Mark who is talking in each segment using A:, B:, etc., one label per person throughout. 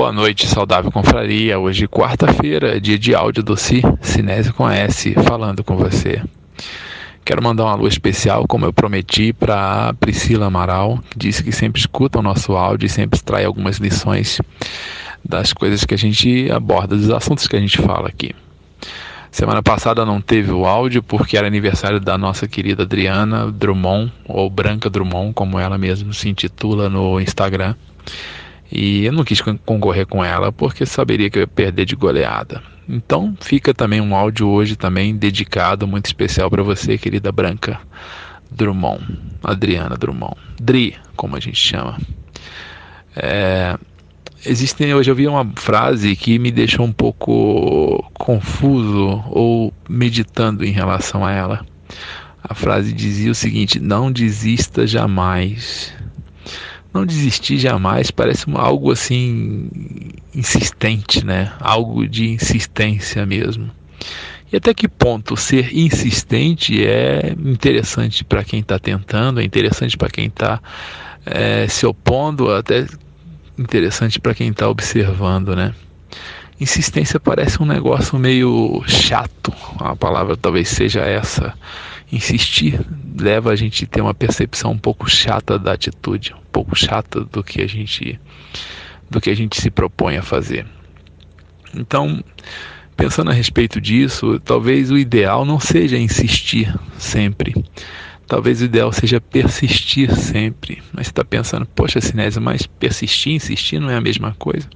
A: Boa noite, saudável confraria. Hoje, quarta-feira, dia de áudio do Si, Sinésio com S, falando com você. Quero mandar uma luz especial, como eu prometi, para Priscila Amaral, que disse que sempre escuta o nosso áudio e sempre extrai algumas lições das coisas que a gente aborda, dos assuntos que a gente fala aqui. Semana passada não teve o áudio porque era aniversário da nossa querida Adriana Drummond, ou Branca Drummond, como ela mesma se intitula no Instagram. E eu não quis concorrer com ela porque saberia que eu ia perder de goleada. Então fica também um áudio hoje também dedicado, muito especial para você, querida Branca Drummond, Adriana Drummond, Dri, como a gente chama. É, existem hoje eu vi uma frase que me deixou um pouco confuso ou meditando em relação a ela. A frase dizia o seguinte: não desista jamais não desistir jamais parece algo assim insistente, né? Algo de insistência mesmo. E até que ponto ser insistente é interessante para quem está tentando, é interessante para quem está é, se opondo, até interessante para quem está observando, né? Insistência parece um negócio meio chato, a palavra talvez seja essa insistir leva a gente a ter uma percepção um pouco chata da atitude, um pouco chata do que a gente do que a gente se propõe a fazer. Então, pensando a respeito disso, talvez o ideal não seja insistir sempre. Talvez o ideal seja persistir sempre. Mas você está pensando, poxa, Sinésio, mas persistir, insistir não é a mesma coisa?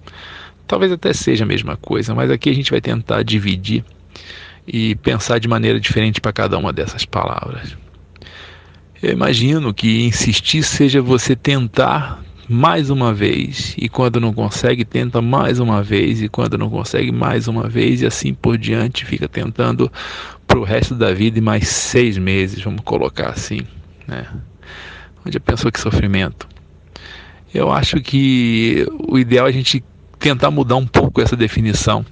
A: Talvez até seja a mesma coisa, mas aqui a gente vai tentar dividir e pensar de maneira diferente para cada uma dessas palavras. Eu imagino que insistir seja você tentar mais uma vez, e quando não consegue, tenta mais uma vez, e quando não consegue, mais uma vez, e assim por diante, fica tentando para o resto da vida e mais seis meses, vamos colocar assim. Né? Onde a pessoa que sofrimento. Eu acho que o ideal é a gente tentar mudar um pouco essa definição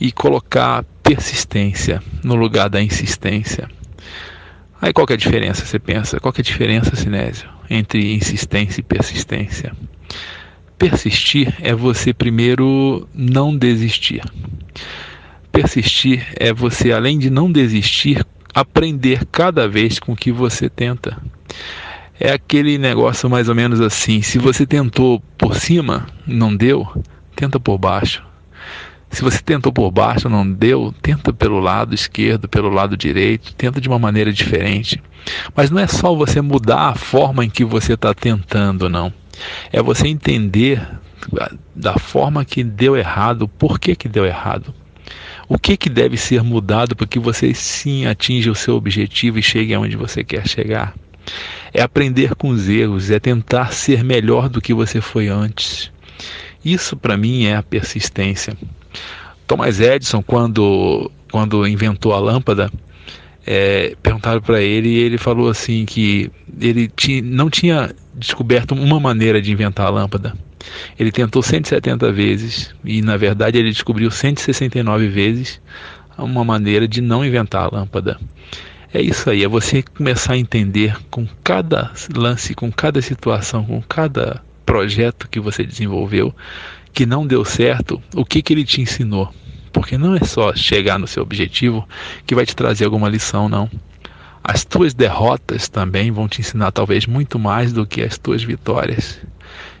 A: e colocar persistência no lugar da insistência. Aí qual é a diferença, você pensa? Qual é a diferença, Sinésio, entre insistência e persistência? Persistir é você primeiro não desistir. Persistir é você, além de não desistir, aprender cada vez com que você tenta. É aquele negócio mais ou menos assim: se você tentou por cima, não deu, tenta por baixo. Se você tentou por baixo, não deu, tenta pelo lado esquerdo, pelo lado direito, tenta de uma maneira diferente. Mas não é só você mudar a forma em que você está tentando, não. É você entender da forma que deu errado, por que, que deu errado. O que, que deve ser mudado para que você sim atinja o seu objetivo e chegue aonde você quer chegar? É aprender com os erros, é tentar ser melhor do que você foi antes. Isso para mim é a persistência. Thomas Edison, quando, quando inventou a lâmpada, é, perguntaram para ele e ele falou assim que ele não tinha descoberto uma maneira de inventar a lâmpada. Ele tentou 170 vezes e na verdade ele descobriu 169 vezes uma maneira de não inventar a lâmpada. É isso aí, é você começar a entender com cada lance, com cada situação, com cada projeto que você desenvolveu, que não deu certo, o que, que ele te ensinou. Porque não é só chegar no seu objetivo que vai te trazer alguma lição, não. As tuas derrotas também vão te ensinar talvez muito mais do que as tuas vitórias.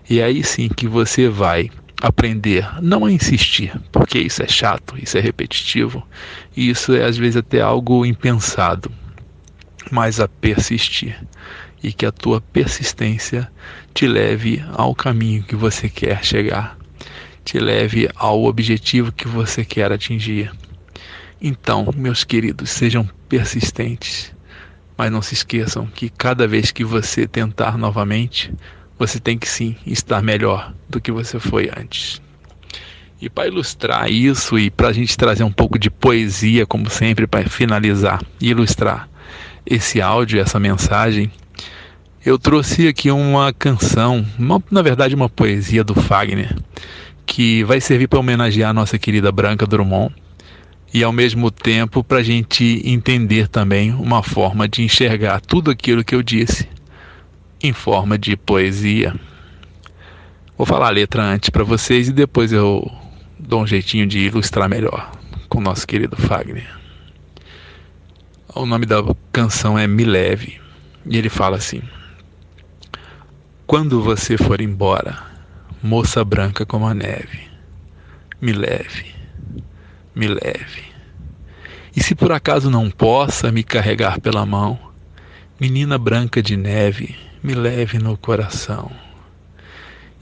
A: E aí sim que você vai aprender não a insistir, porque isso é chato, isso é repetitivo, e isso é às vezes até algo impensado, mas a persistir. E que a tua persistência te leve ao caminho que você quer chegar te leve ao objetivo que você quer atingir. Então, meus queridos, sejam persistentes, mas não se esqueçam que cada vez que você tentar novamente, você tem que sim estar melhor do que você foi antes. E para ilustrar isso e para a gente trazer um pouco de poesia, como sempre, para finalizar e ilustrar esse áudio, essa mensagem, eu trouxe aqui uma canção, uma, na verdade, uma poesia do Fagner, que vai servir para homenagear a nossa querida Branca Drummond e ao mesmo tempo para a gente entender também uma forma de enxergar tudo aquilo que eu disse em forma de poesia. Vou falar a letra antes para vocês e depois eu dou um jeitinho de ilustrar melhor com o nosso querido Fagner. O nome da canção é Me Leve e ele fala assim: Quando você for embora, moça branca como a neve, me leve, me leve. E se por acaso não possa me carregar pela mão, menina branca de neve, me leve no coração.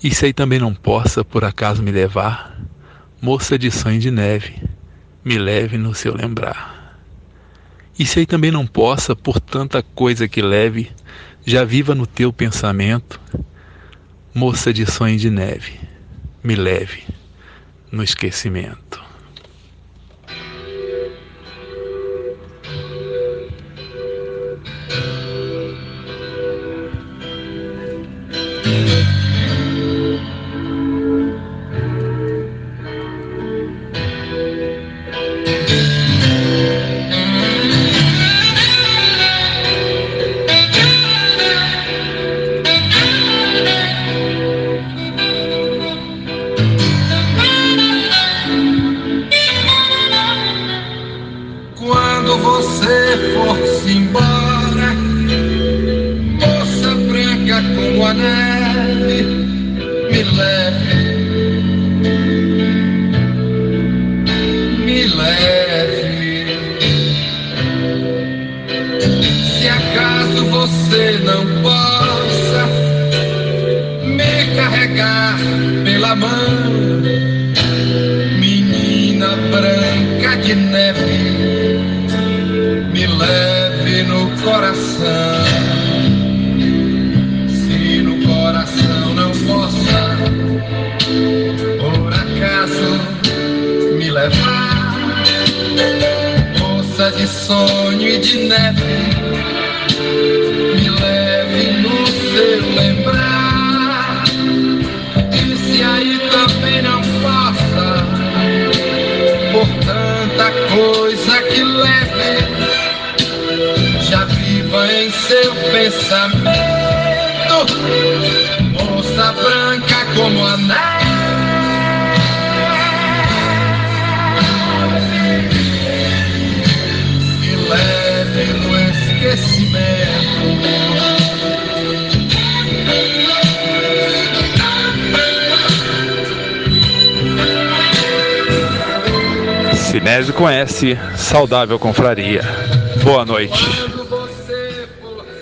A: E se aí também não possa por acaso me levar, moça de sonho de neve, me leve no seu lembrar. E se aí também não possa, por tanta coisa que leve, já viva no teu pensamento, moça de sonho de neve, me leve no esquecimento.
B: Como a neve, me leve, me leve. Se acaso você não possa me carregar pela mão, menina branca de neve me leve pensamento, moça branca como a neve. Me leve no esquecimento.
A: Sinésio S, saudável confraria. Boa noite.